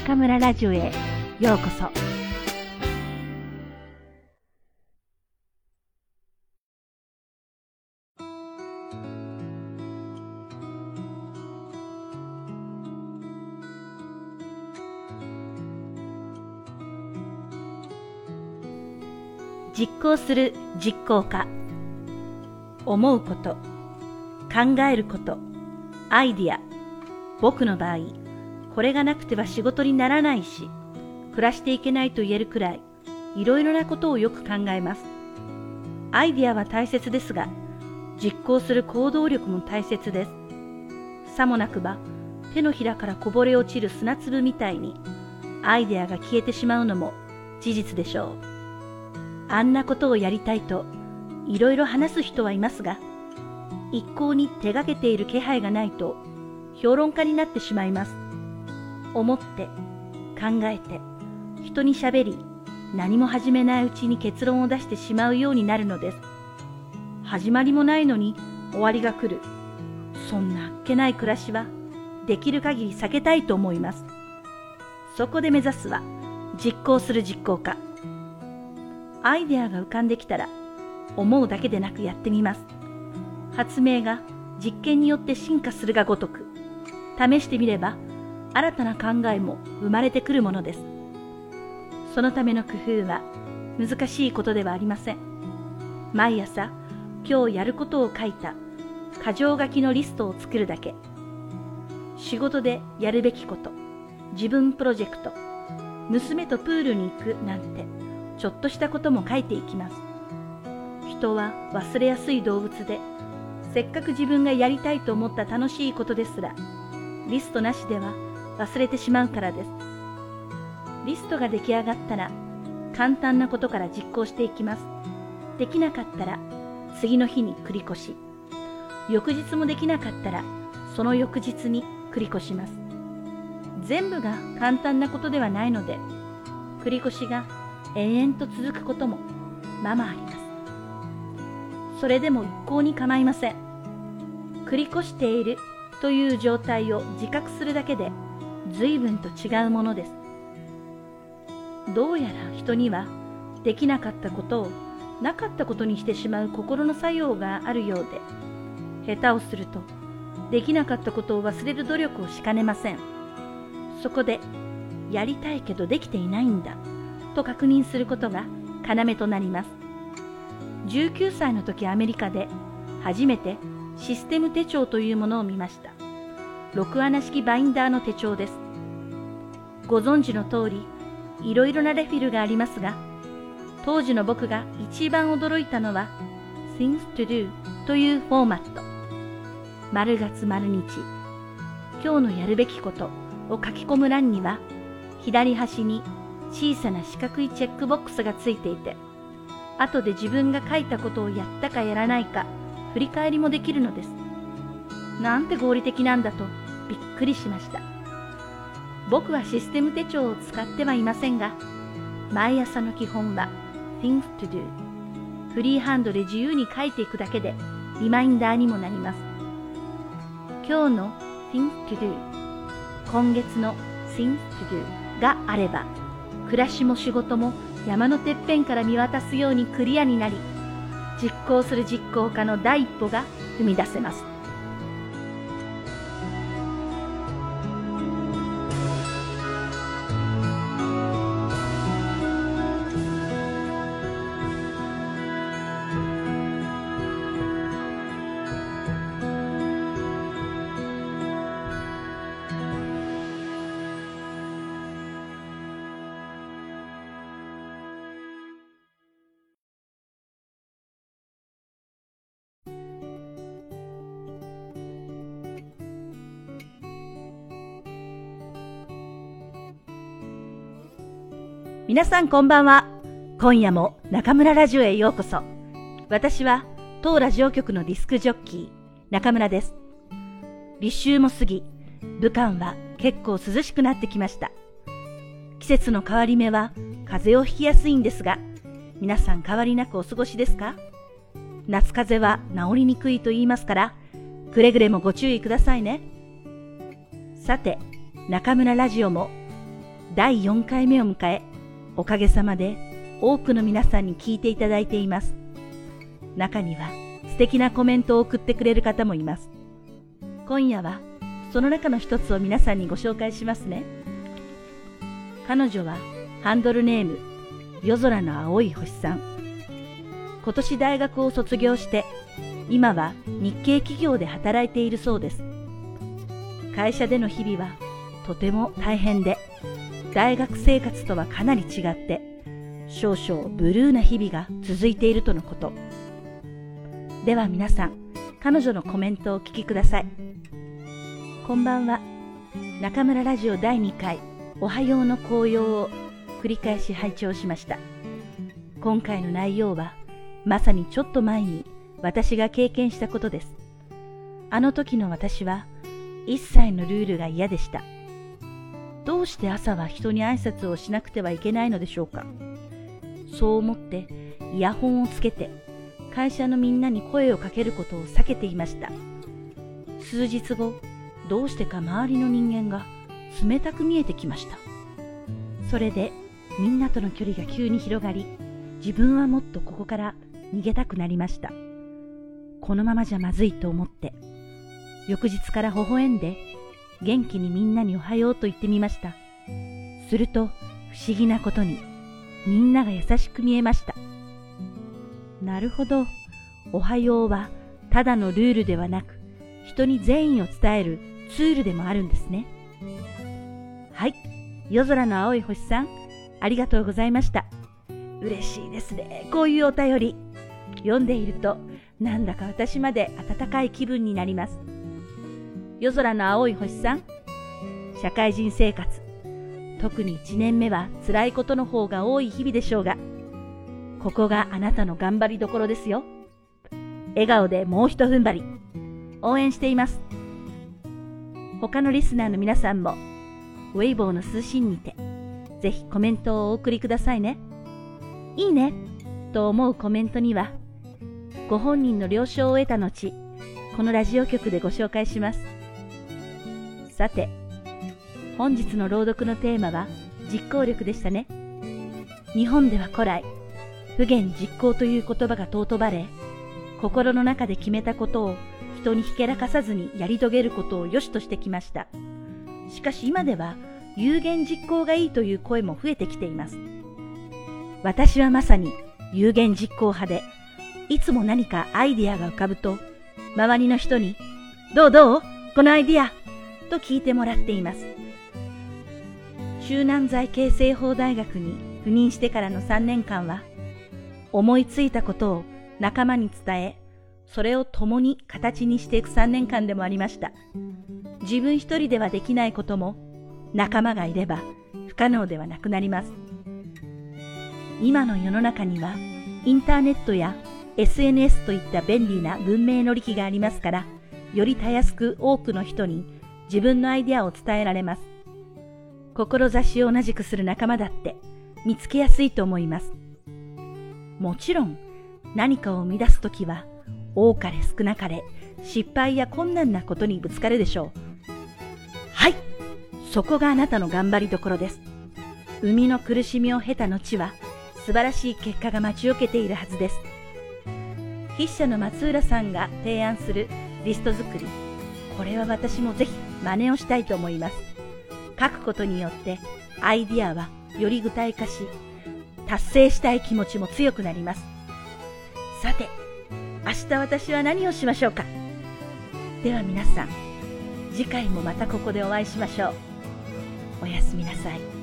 中村ラジオへ。ようこそ。実行する実行家。思うこと。考えること。アイディア。僕の場合。これがなくては仕事にならないし暮らしていけないと言えるくらいいろいろなことをよく考えます。アイディアは大切ですが実行する行動力も大切です。さもなくば手のひらからこぼれ落ちる砂粒みたいにアイデアが消えてしまうのも事実でしょう。あんなことをやりたいといろいろ話す人はいますが一向に手がけている気配がないと評論家になってしまいます。思って考えて人にしゃべり何も始めないうちに結論を出してしまうようになるのです。始まりもないのに終わりが来る。そんなあっけない暮らしはできる限り避けたいと思います。そこで目指すは実行する実行家。アイデアが浮かんできたら思うだけでなくやってみます。発明が実験によって進化するがごとく。試してみれば新たな考えも生まれてくるものです。そのための工夫は難しいことではありません。毎朝今日やることを書いた箇条書きのリストを作るだけ。仕事でやるべきこと自分プロジェクト娘とプールに行くなんてちょっとしたことも書いていきます。人は忘れやすい動物でせっかく自分がやりたいと思った楽しいことですらリストなしでは忘れてしまうからです。リストが出来上がったら簡単なことから実行していきます。できなかったら次の日に繰り越し。翌日もできなかったらその翌日に繰り越します。全部が簡単なことではないので繰り越しが延々と続くこともままあります。それでも一向に構いません。繰り越しているという状態を自覚するだけで随分と違うものです。どうやら人にはできなかったことをなかったことにしてしまう心の作用があるようで下手をするとできなかったことを忘れる努力をしかねません。そこでやりたいけどできていないんだと確認することが要となります。19歳の時アメリカで初めてシステム手帳というものを見ました。6穴式バインダーの手帳です。ご存知の通りいろいろなレフィルがありますが当時の僕が一番驚いたのは Things to do というフォーマット。丸月丸日今日のやるべきことを書き込む欄には左端に小さな四角いチェックボックスがついていて後で自分が書いたことをやったかやらないか振り返りもできるのです。なんて合理的なんだとびっくりしました。僕はシステム手帳を使ってはいませんが毎朝の基本は Things to do フリーハンドで自由に書いていくだけでリマインダーにもなります。今日の Things to do 今月の Things to do があれば暮らしも仕事も山のてっぺんから見渡すようにクリアになり実行する実行家の第一歩が踏み出せます。皆さんこんばんは。今夜も中村ラジオへようこそ。私は当ラジオ局のディスクジョッキー、中村です。立秋も過ぎ、武漢は結構涼しくなってきました。季節の変わり目は風邪をひきやすいんですが、皆さん変わりなくお過ごしですか？夏風邪は治りにくいと言いますから、くれぐれもご注意くださいね。さて、中村ラジオも第4回目を迎え、おかげさまで多くの皆さんに聞いていただいています。中には素敵なコメントを送ってくれる方もいます。今夜はその中の一つを皆さんにご紹介しますね。彼女はハンドルネーム夜空の青い星さん。今年大学を卒業して今は日系企業で働いているそうです。会社での日々はとても大変で、大学生活とはかなり違って、少々ブルーな日々が続いているとのこと。では皆さん、彼女のコメントをお聞きください。こんばんは。中村ラジオ第2回、おはようの紅葉を繰り返し拝聴しました。今回の内容は、まさにちょっと前に私が経験したことです。あの時の私は、一切のルールが嫌でした。どうして朝は人に挨拶をしなくてはいけないのでしょうか？そう思ってイヤホンをつけて会社のみんなに声をかけることを避けていました。数日後どうしてか周りの人間が冷たく見えてきました。それでみんなとの距離が急に広がり自分はもっとここから逃げたくなりました。このままじゃまずいと思って翌日から微笑んで元気にみんなにおはようと言ってみました。すると不思議なことにみんなが優しく見えました。なるほど。おはようはただのルールではなく人に善意を伝えるツールでもあるんですね。はい。夜空の青い星さん、ありがとうございました。嬉しいですね。こういうお便り。読んでいるとなんだか私まで温かい気分になります。夜空の青い星さん、社会人生活、特に1年目は辛いことの方が多い日々でしょうが、ここがあなたの頑張りどころですよ。笑顔でもう一踏ん張り、応援しています。他のリスナーの皆さんも、ウェイボーの通信にて、ぜひコメントをお送りくださいね。いいねと思うコメントには、ご本人の了承を得た後、このラジオ局でご紹介します。さて、本日の朗読のテーマは実行力でしたね。日本では古来、不言実行という言葉が尊ばれ、心の中で決めたことを人にひけらかさずにやり遂げることを良しとしてきました。しかし今では有言実行がいいという声も増えてきています。私はまさに有言実行派で、いつも何かアイディアが浮かぶと、周りの人に、どうどう？このアイディアと聞いてもらっています。中南財形成法大学に赴任してからの3年間は、思いついたことを仲間に伝え、それを共に形にしていく3年間でもありました。自分一人ではできないことも仲間がいれば不可能ではなくなります。今の世の中にはインターネットや SNS といった便利な文明の利器がありますから、よりたやすく多くの人に自分のアイデアを伝えられます。志を同じくする仲間だって見つけやすいと思います。もちろん何かを生み出すときは多かれ少なかれ失敗や困難なことにぶつかるでしょう。はい、そこがあなたの頑張りどころです。生みの苦しみを経た後は素晴らしい結果が待ち受けているはずです。筆者の松浦さんが提案するリスト作り、これは私もぜひ真似をしたいと思います。書くことによってアイディアはより具体化し、達成したい気持ちも強くなります。さて、明日私は何をしましょうか？では皆さん、次回もまたここでお会いしましょう。おやすみなさい。